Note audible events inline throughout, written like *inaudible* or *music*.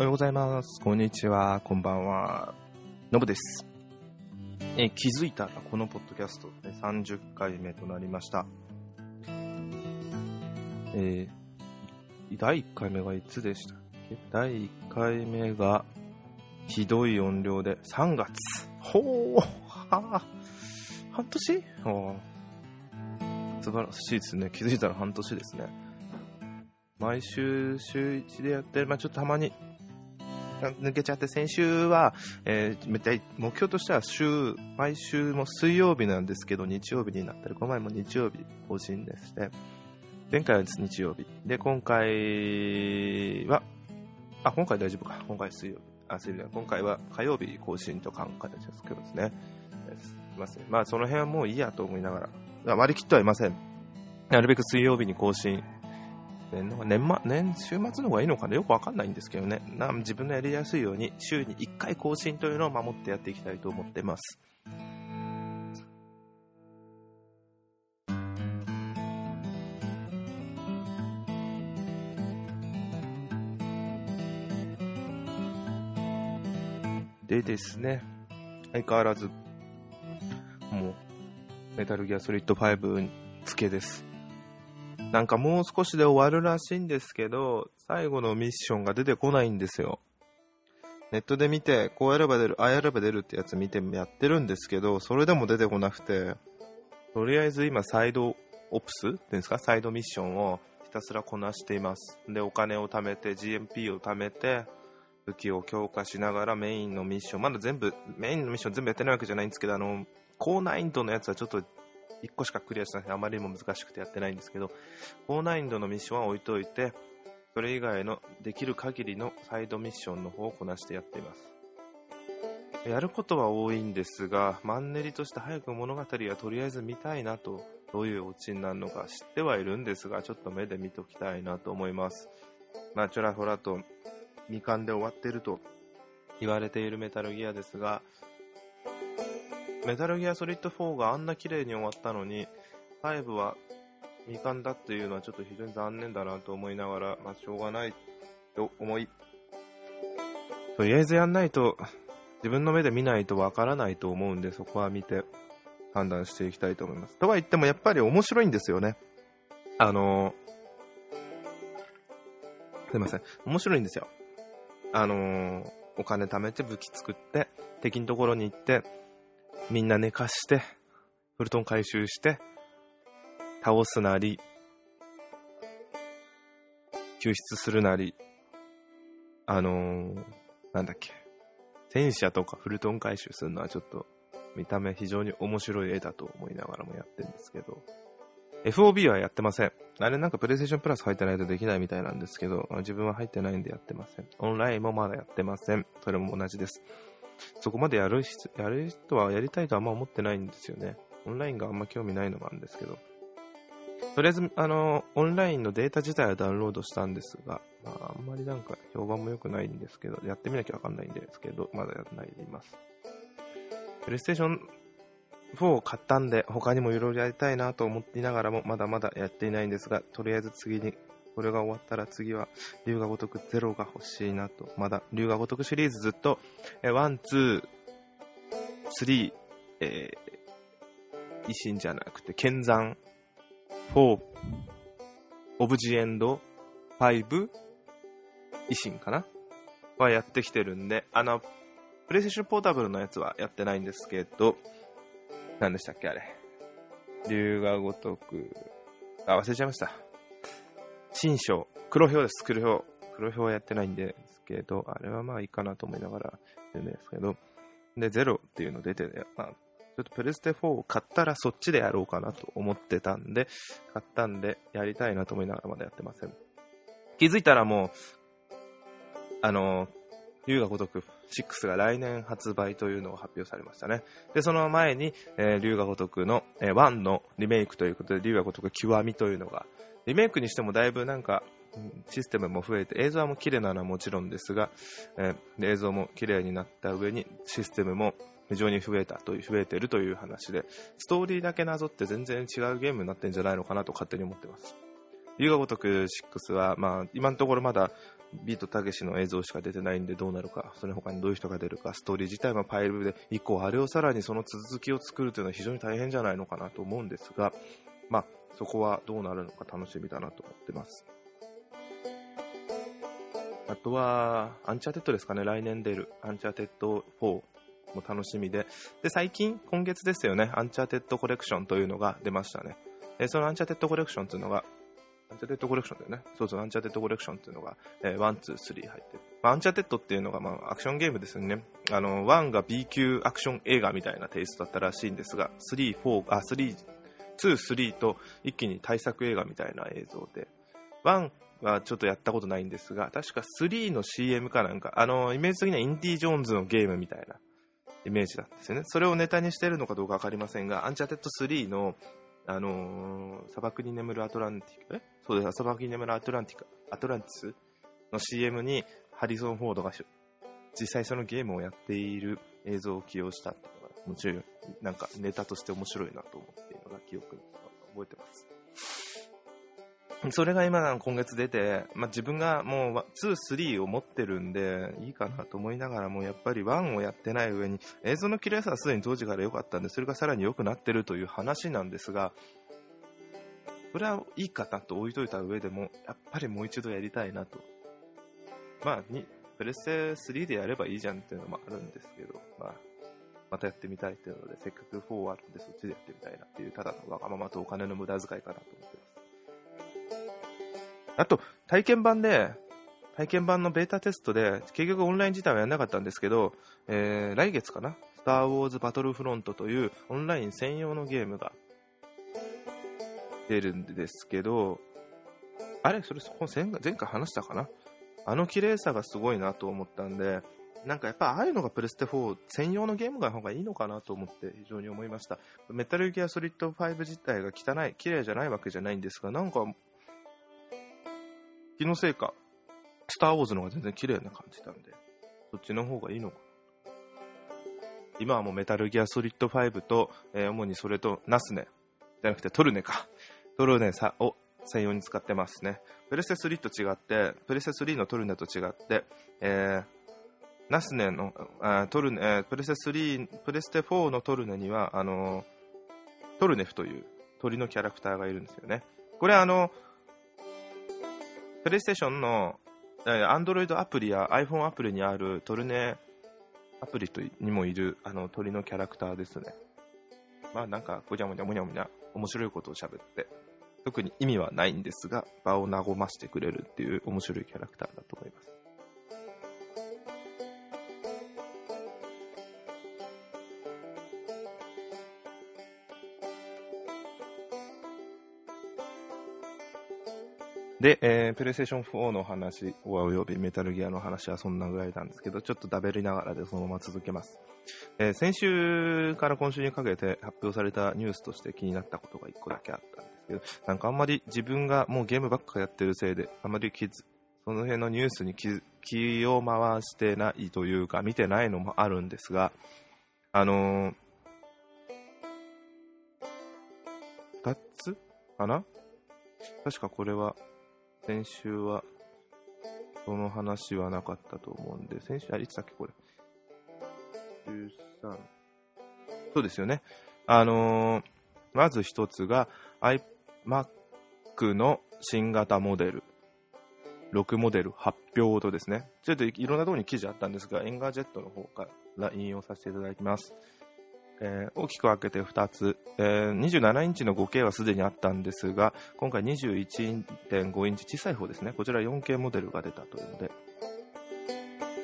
おはようございます。こんにちは。こんばんは。のぶです。え気づいたらこのポッドキャスト、ね、30回目となりました。えー第1回目がいつでしたっけ？第1回目がひどい音量で3月。ほーはあ半年？お素晴らしいですね。気づいたら半年ですね。毎週週1でやって、まあ、ちょっとたまに抜けちゃって、先週は、えー、めっちゃ目標としては週、毎週も水曜日なんですけど、日曜日になったり、この前も日曜日更新でして、前回は日曜日。で、今回は、あ、今回大丈夫か。今回水曜日。あ、水曜日今回は火曜日更新と考えてですけどですね。すいません。まあ、その辺はもういいやと思いながら、あ割り切ってはいません。なるべく水曜日に更新年の年末年週末の方がいいのかな？よくわかんないんですけどね。な自分のやりやすいように週に1回更新というのを守ってやっていきたいと思ってます。でですね相変わらずもうメタルギアソリッド5付けです。なんかもう少しで終わるらしいんですけど、最後のミッションが出てこないんですよ。ネットで見て、こうやれば出る、ああやれば出るってやつ見てやってるんですけど、それでも出てこなくて、とりあえず今サイドオプスっていうんですか、サイドミッションをひたすらこなしています。で、お金を貯めて、GMP を貯めて、武器を強化しながらメインのミッション、まだ全部、メインのミッション全部やってないわけじゃないんですけど、あの、高難易度のやつはちょっと1個しかクリアしないあまりにも難しくてやってないんですけど、高難易度のミッションは置いといて、それ以外のできる限りのサイドミッションの方をこなしてやっています。やることは多いんですが、マンネリとして早く物語はとりあえず見たいなと、どういうオチになるのか知ってはいるんですが、ちょっと目で見ときたいなと思います。まあ、ちょらほらと未完で終わってると言われているメタルギアですが、メタルギアソリッド4があんな綺麗に終わったのに、5は未完だっていうのはちょっと非常に残念だなと思いながら、まあしょうがないと思い、とりあえずやんないと、自分の目で見ないとわからないと思うんで、そこは見て判断していきたいと思います。とは言ってもやっぱり面白いんですよね。あのすいません。面白いんですよ。あのお金貯めて武器作って、敵のところに行って、みんな寝かして、フルトン回収して、倒すなり、救出するなり、あのーなんだっけ、戦車とかフルトン回収するのはちょっと見た目非常に面白い絵だと思いながらもやってるんですけど、FOB はやってません。あれなんかプレイステーションプラス入ってないとできないみたいなんですけど、自分は入ってないんでやってません。オンラインもまだやってません。それも同じです。そこまでやる人やる人はやりたいとはあんま思ってないんですよね。オンラインがあんま興味ないのもあるんですけど。とりあえず、あの、オンラインのデータ自体はダウンロードしたんですが、まあ、あんまりなんか評判も良くないんですけど、やってみなきゃわかんないんですけど、まだやらないでいます。プレイステーション4を買ったんで、他にもいろいろやりたいなと思っていながらも、まだまだやっていないんですが、とりあえず次に、これが終わったら次は、龍が如くゼロが欲しいなと。まだ、龍が如くシリーズずっと、え One、Two、Three、えー、維新じゃなくて、見参、Four、Of the End、Five、維新かなはやってきてるんで、あの、プレイステーションポータブルのやつはやってないんですけど、何でしたっけあれ。龍が如く、あ、忘れちゃいました。新章、黒表です、黒表。黒表はやってないんですけど、あれはまあいいかなと思いながら読んですけど、で、ゼロっていうの出て、まあ、ちょっとプレステ4を買ったらそっちでやろうかなと思ってたんで、買ったんでやりたいなと思いながらまだやってません。気づいたらもう、あの、龍が如く6が来年発売というのを発表されましたね。で、その前に、えー、龍が如くの、えー1のリメイクということで、龍が如く極みというのが、リメイクにしてもだいぶなんか、システムも増えて、映像も綺麗なのはもちろんですが、えー映像も綺麗になった上に、システムも非常に増えたという、増えてるという話で、ストーリーだけなぞって全然違うゲームになってんじゃないのかなと勝手に思ってます。龍が如く6は、まあ、今のところまだビートたけしの映像しか出てないんでどうなるか、それ他にどういう人が出るか、ストーリー自体も Five で以降、あれをさらにその続きを作るというのは非常に大変じゃないのかなと思うんですが、まあ、そこはどうなるのか楽しみだなと思ってます。あとは、アンチャーテッドですかね、来年出る。アンチャーテッド4も楽しみで。で、最近、今月ですよね、アンチャーテッドコレクションというのが出ましたね。えそのアンチャーテッドコレクションというのが、アンチャテッドコレクションだよね。そうそう、アンチャーテッドコレクションっていうのが、えー、1、2、3入ってる。まあ、アンチャテッドっていうのが、まあ、アクションゲームですよね。あの、1が B 級アクション映画みたいなテイストだったらしいんですが、3、4、あ、3、2、3と一気に大作映画みたいな映像で、1はちょっとやったことないんですが、確か3の CM かなんか、あの、イメージ的にはインディ・ジョーンズのゲームみたいなイメージだったんですよね。それをネタにしてるのかどうかわかりませんが、アンチャテッド3のあのー、砂漠に眠るアトランティカ、え？そうです、砂漠に眠るアトランティカ、アトランティスの CM にハリソン・フォードが実際そのゲームをやっている映像を起用したっていうのが、もちろん、なんかネタとして面白いなと思っているのが記憶に覚えてます。それが今、今月出て、まあ、自分がもう2、3を持ってるんで、いいかなと思いながらも、やっぱり1をやってない上に、映像の綺麗さはすでに当時から良かったんで、それがさらに良くなってるという話なんですが、それはいいかなと置いといた上でも、やっぱりもう一度やりたいなと。まあ、に、プレステ3でやればいいじゃんっていうのもあるんですけど、まあ、またやってみたいっていうので、せっかく4あるんでそっちでやってみたいなっていう、ただのわがままとお金の無駄遣いかなと思ってます。あと、体験版で、体験版のベータテストで、結局オンライン自体はやらなかったんですけど、えー、来月かな、スター・ウォーズ・バトルフロントというオンライン専用のゲームが出るんですけど、あれそれ前回話したかな？あの綺麗さがすごいなと思ったんで、なんかやっぱああいうのがプレステ4専用のゲームが方がいいのかなと思って非常に思いました。メタルギアソリッド5自体が汚い、綺麗じゃないわけじゃないんですが、なんか気のせいか、スター・ウォーズの方が全然綺麗な感じなんで、そっちの方がいいのかな。今はもうメタルギアソリッド5と、えー、主にそれとナスネ、じゃなくてトルネか。トルネさを専用に使ってますね。プレステ3と違って、プレステ3のトルネと違って、えー、ナスネの、あトルネ、え、プレステ3、プレステ4のトルネには、あのトルネフという鳥のキャラクターがいるんですよね。これあのプレイステーションの、アンドロイドアプリや iPhone アプリにあるトルネアプリとにもいるあの鳥のキャラクターですね。まあなんか、ごにゃごにゃごにゃごにゃ面白いことを喋って、特に意味はないんですが、場を和ましてくれるっていう面白いキャラクターだと思います。で、えー、プレイステーション4の話、およびメタルギアの話はそんなぐらいなんですけど、ちょっとダベりながらでそのまま続けます。えー、先週から今週にかけて発表されたニュースとして気になったことが1個だけあったんですけど、なんかあんまり自分がもうゲームばっかやってるせいで、あんまり気づ、その辺のニュースに気を回してないというか、見てないのもあるんですが、あのー、2つかな？確かこれは先週は、その話はなかったと思うんで、先週、あ、いつだっけ、これ？13。そうですよね。あのー、まず一つが、Mac の新型モデル、6モデル発表とですね、ちょっといろんなところに記事あったんですが、エンガージェットの方から引用させていただきます。えー、大きく分けて2つ、えー、27インチの 5K はすでにあったんですが今回21.5インチ小さい方ですね。こちら 4K モデルが出たというので。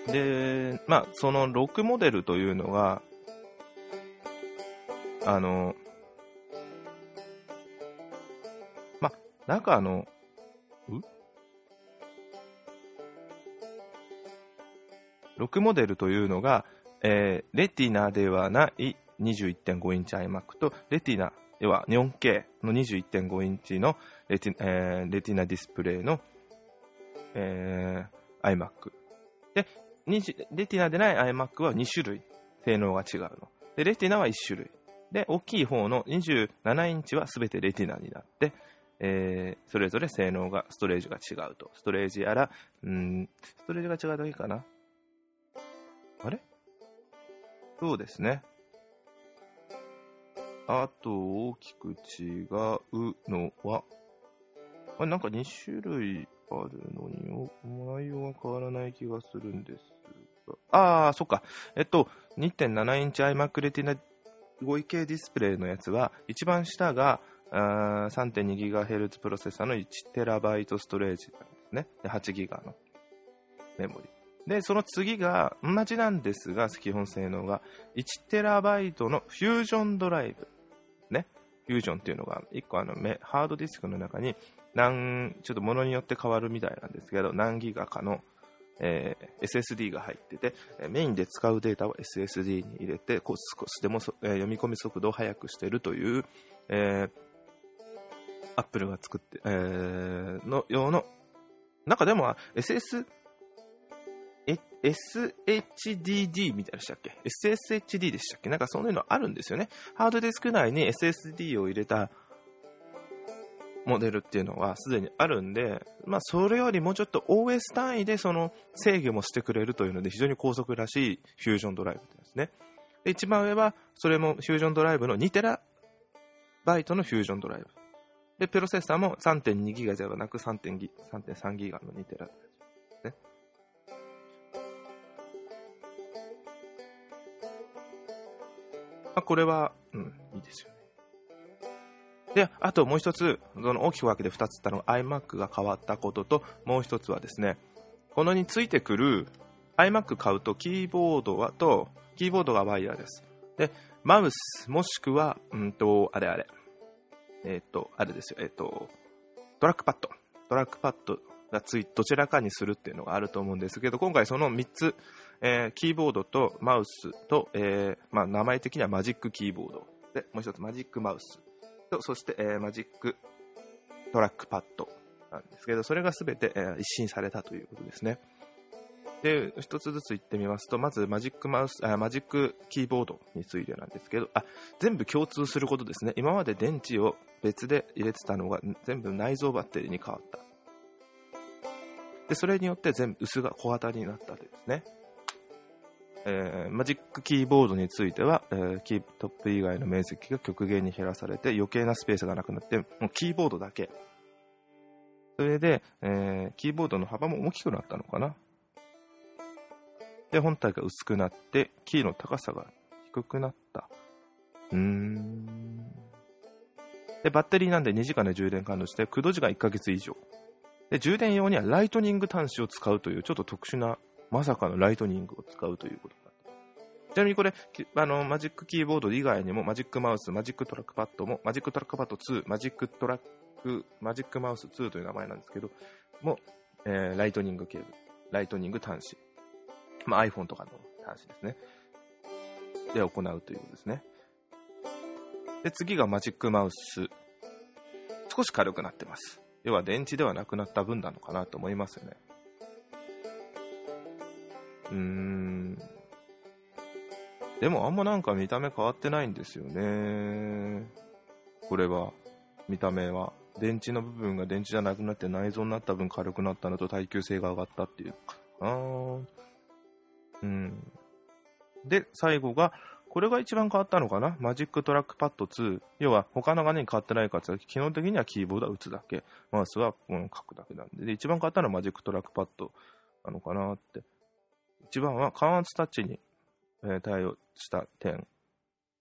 で、まあ、その6モデルというのがあの中の6モデルというのが、えー、レティナではない21.5インチ iMac と、レティナ、要は 4K の21.5インチのレティ,、えー、レティナディスプレイの、えー、iMac。で、レティナでない iMac は2種類、性能が違うの。で、レティナは1種類。で、大きい方の27インチは全てレティナになって、えー、それぞれ性能が、ストレージが違うと。ストレージやら、うん、ストレージが違うだけかな。あれ？そうですね。あと、大きく違うのは、あなんか2種類あるのに、内容が変わらない気がするんですが。ああ、そっか。えっと、2.7インチ iMac Retina 5K ディスプレイのやつは、一番下が 3.2GHz プロセッサーの 1TB ストレージなんですね。で、8GB のメモリ。で、その次が、同じなんですが、基本性能が 1TB のフュージョンドライブ。ね。フュージョンっていうのが、1個あの、ハードディスクの中に、何、ちょっと物によって変わるみたいなんですけど、何ギガかの、えー、SSD が入ってて、メインで使うデータを SSD に入れて、少しでも、えー、読み込み速度を速くしてるという、えー、アップルが作って、えー、の用の、中でも SS、SHDD みたいでしたっけ ?SSHD でしたっけ？なんかそういうのあるんですよね。ハードディスク内に SSD を入れたモデルっていうのはすでにあるんで、まあそれよりもうちょっと OS 単位でその制御もしてくれるというので非常に高速らしいフュージョンドライブですね。で一番上はそれもフュージョンドライブの2テラバイトのフュージョンドライブ。で、プロセッサーも3.2ギガではなく3.3ギガの2テラですね。まあ、これは、うん、いいですよね。で、あともう一つ、その大きく分けて2つったのが iMac が変わったことと、もう一つはですね、このについてくる iMac 買うとキーボードはと、キーボードがワイヤーです。で、マウス、もしくは、うんと、あれあれ、えっ、ー、と、あれですよ、えっ、ー、と、トラックパッド。トラックパッドがつい、どちらかにするっていうのがあると思うんですけど、今回その3つ、えー、キーボードとマウスと、えー、まあ、名前的にはマジックキーボード。で、もう一つマジックマウス。と、そして、えー、マジックトラックパッドなんですけど、それがすべて、えー、一新されたということですね。で、一つずつ言ってみますと、まずマジックマウス、あマジックキーボードについてなんですけど、あ、全部共通することですね。今まで電池を別で入れてたのが全部内蔵バッテリーに変わった。で、それによって全部薄が小型になったわけですね。えー、マジックキーボードについては、えー、キートップ以外の面積が極限に減らされて余計なスペースがなくなって、もうキーボードだけ。それで、えー、キーボードの幅も大きくなったのかな。で、本体が薄くなって、キーの高さが低くなった。うーん。で、バッテリーなんで2時間で充電完了して、駆動時間1ヶ月以上。で、充電用にはライトニング端子を使うという、ちょっと特殊な、まさかのライトニングを使うということになってちなみにこれ、あの、マジックキーボード以外にも、マジックマウス、マジックトラックパッドも、マジックトラックパッド2、マジックトラック、マジックマウス2という名前なんですけど、も、えー、ライトニングケーブル、ライトニング端子、まあ、iPhone とかの端子ですね。で行うということですね。で、次がマジックマウス。少し軽くなってます。要は電池ではなくなった分なのかなと思いますよね。うーん。でもあんまなんか見た目変わってないんですよね。これは、見た目は。電池の部分が電池じゃなくなって内蔵になった分軽くなったのと耐久性が上がったっていうか。うん。で、最後が、これが一番変わったのかな？マジックトラックパッド2。要は他の画面変わってないかって基本的にはキーボードは打つだけ。マウスは書くだけなんで。で、一番変わったのはマジックトラックパッドなのかなって。一番は感圧タッチに対応した点、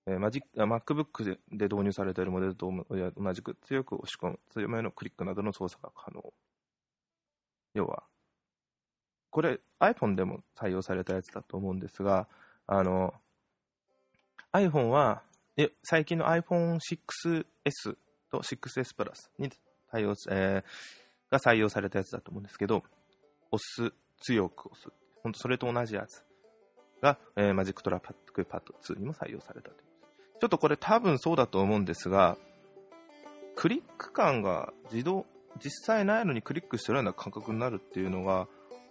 えー、マジ MacBook で導入されているモデルと同じく強く押し込む、強めのクリックなどの操作が可能。要は、これ iPhone でも採用されたやつだと思うんですが、あの、iPhone は、最近の iPhone6S と 6S プラスに対応、えー、が採用されたやつだと思うんですけど、押す、強く押す。本当それと同じやつ。が、えー、マジックトラックパッド2にも採用されたと。ちょっとこれ多分そうだと思うんですが、クリック感が自動、実際ないのにクリックしてるような感覚になるっていうのが、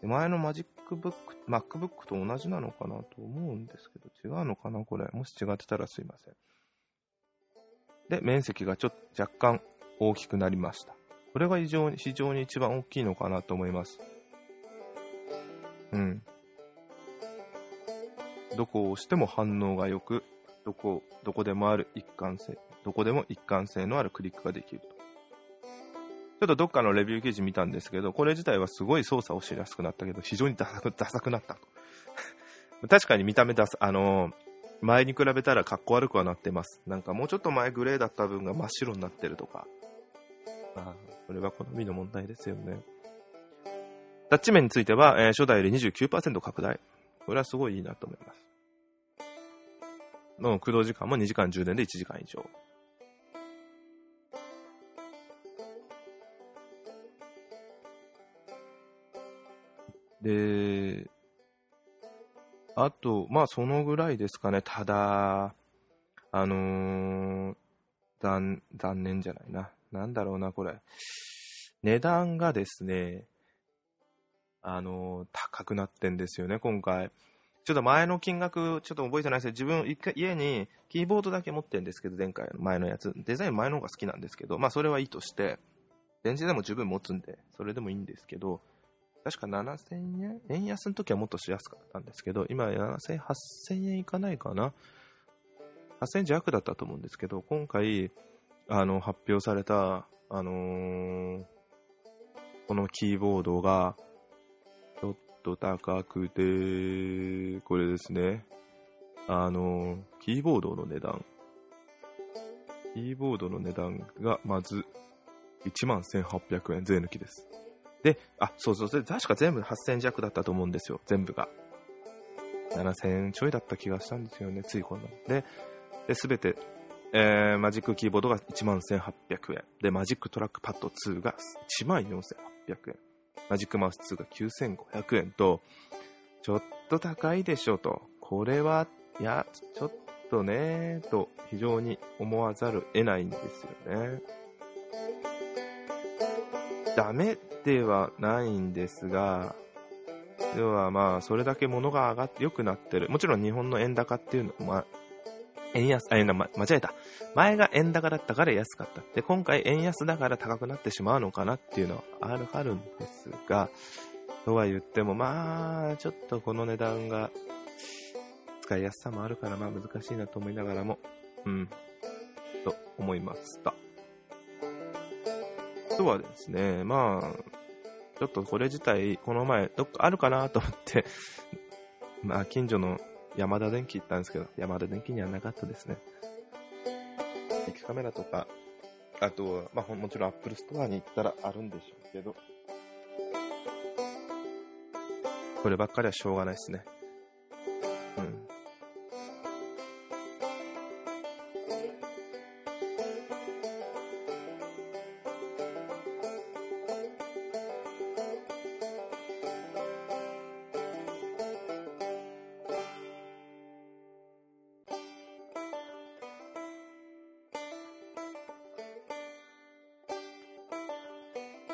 前のマジックブック、MacBook と同じなのかなと思うんですけど、違うのかなこれ。もし違ってたらすいません。で、面積がちょっと若干大きくなりました。これが非常に、非常に一番大きいのかなと思います。うん。どこを押しても反応が良く、どこ、どこでもある一貫性、どこでも一貫性のあるクリックができると。ちょっとどっかのレビュー記事見たんですけど、これ自体はすごい操作をしやすくなったけど、非常にダサくなったと。*laughs* 確かに見た目ダサ、あのー、前に比べたらかっこ悪くはなってます。なんかもうちょっと前グレーだった分が真っ白になってるとか。まあ、それは好みの問題ですよね。タッチ面については、えー、初代より29%拡大。これはすごいいいなと思います。の駆動時間も2時間充電で1時間以上。で、あと、まあそのぐらいですかね。ただ、あのー、残、残念じゃないな。なんだろうな、これ。値段がですね、あのー、高くなってんですよね、今回。ちょっと前の金額、ちょっと覚えてないですけど、自分、一回家にキーボードだけ持ってるんですけど、前回の前のやつ。デザイン前の方が好きなんですけど、まあそれはいいとして、電池でも十分持つんで、それでもいいんですけど、確か7000円？円安の時はもっとしやすかったんですけど、今7000、8000円いかないかな ?8000 円弱だったと思うんですけど、今回、あの、発表された、あのー、このキーボードが、ちょっと高くて、これですね。あのー、キーボードの値段。キーボードの値段が、まず、11,800円税抜きです。で、あ、そうそう、確か全部8000弱だったと思うんですよ、全部が。7000ちょいだった気がしたんですよね、ついこの。で、すべて、えー、マジックキーボードが11,800円。で、マジックトラックパッド2が14,800円。マジックマウス2が9,500円と、ちょっと高いでしょと。これは、いや、ちょっとね、と非常に思わざる得ないんですよね。ダメではないんですが、要はまあ、それだけ物が上がって良くなってる。もちろん日本の円高っていうのも、円安、あ、ま、間違えた。前が円高だったから安かった。で、今回円安だから高くなってしまうのかなっていうのはある、あるんですが、とは言っても、まあ、ちょっとこの値段が、使いやすさもあるから、まあ難しいなと思いながらも、うん、と思いました。とはですね、まあ、ちょっとこれ自体、この前、どっかあるかなと思って *laughs* まあ、近所のヤマダ電機行ったんですけど、ヤマダ電機にはなかったですね。ビックカメラとか、あとは、まあ、もちろんアップルストアに行ったらあるんでしょうけど、こればっかりはしょうがないですね。うん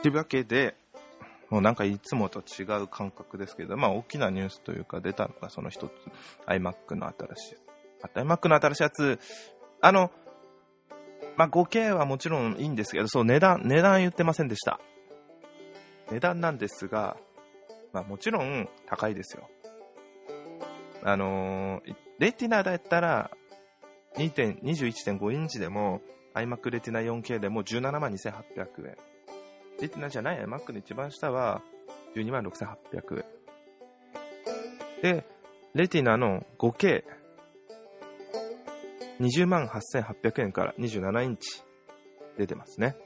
というわけで、もうなんかいつもと違う感覚ですけど、まあ大きなニュースというか出たのがその一つ、iMac の新しい。iMac の新しいやつ、あの、まあ 5K はもちろんいいんですけど、そう値段、値段言ってませんでした。値段なんですが、まあもちろん高いですよ。あのー、レティナだったら21.5インチでも iMac レティナ 4K でも17万2800円。レティナじゃない Mac の一番下は12万6800円。で、レティナの 5K、20万8800円から27インチ出てますね。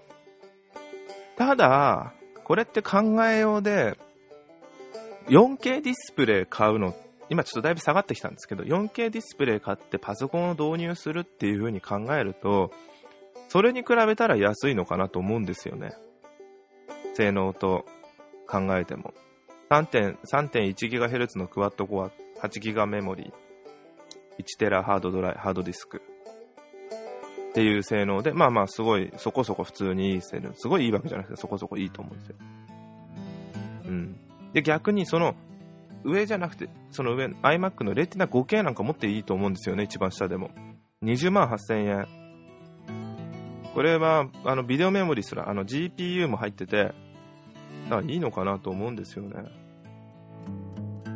ただ、これって考えようで、4K ディスプレイ買うの、今ちょっとだいぶ下がってきたんですけど、4K ディスプレイ買ってパソコンを導入するっていう風に考えると、それに比べたら安いのかなと思うんですよね。性能と考えても。3.1GHz のクワッドコア、8GB メモリー、1TB ハードドライ、ハードディスク。っていう性能で、まあまあすごい、そこそこ普通にいい性能。すごいいいわけじゃなくて、そこそこいいと思うんですよ。うん。で、逆にその、上じゃなくて、その上、iMac のレティナ 5K なんか持っていいと思うんですよね、一番下でも。20万8000円。これは、あの、ビデオメモリすら、あの、GPU も入ってて、だからいいのかなと思うんですよね。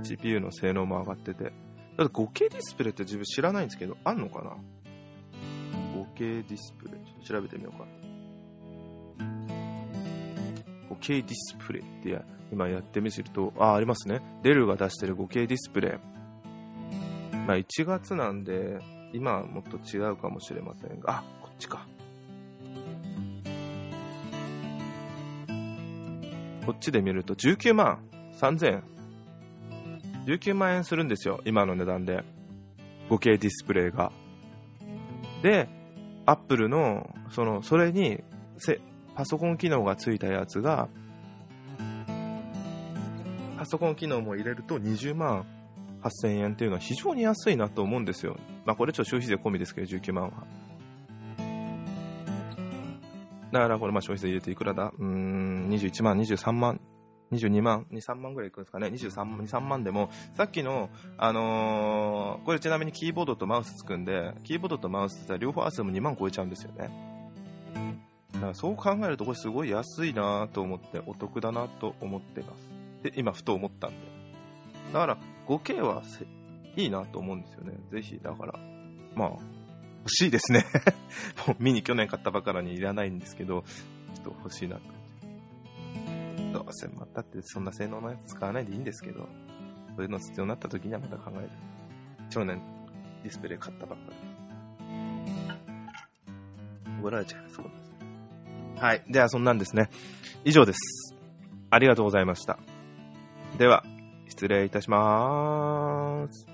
GPU の性能も上がってて。だって 5K ディスプレイって自分知らないんですけど、あんのかな ?5K ディスプレイ。ちょっと調べてみようか。5K ディスプレイってや今やってみると、あ、ありますね。デルが出してる 5K ディスプレイ。まあ1月なんで、今はもっと違うかもしれませんが、あ、こっちか。こっちで見ると19万3000円。19万円するんですよ、今の値段で。5K ディスプレイが。で、アップルの、その、それに、パソコン機能がついたやつが、パソコン機能も入れると20万8000円っていうのは非常に安いなと思うんですよ。まあこれちょっと消費税込みですけど、19万は。だからこれまあ消費税入れていくらだ？うーん、21万、23万、22万、2、3万ぐらいいくんですかね？23、2、3万でも、さっきの、あのー、これちなみにキーボードとマウスつくんで、キーボードとマウスって両方合わせても2万超えちゃうんですよね。だからそう考えるとこれすごい安いなと思ってお得だなと思ってます。で、今ふと思ったんで。だから 5K はいいなと思うんですよね。ぜひ、だから、まあ、欲しいですね *laughs* もう見に去年買ったばかりにいらないんですけど、ちょっと欲しいなと。どうせまたってそんな性能のやつ使わないでいいんですけど、そういうの必要になった時にはまた考える。去年ディスプレイ買ったばっかり。怒られちゃいます、はい。では、そんなんですね。以上です。ありがとうございました。では、失礼いたしまーす。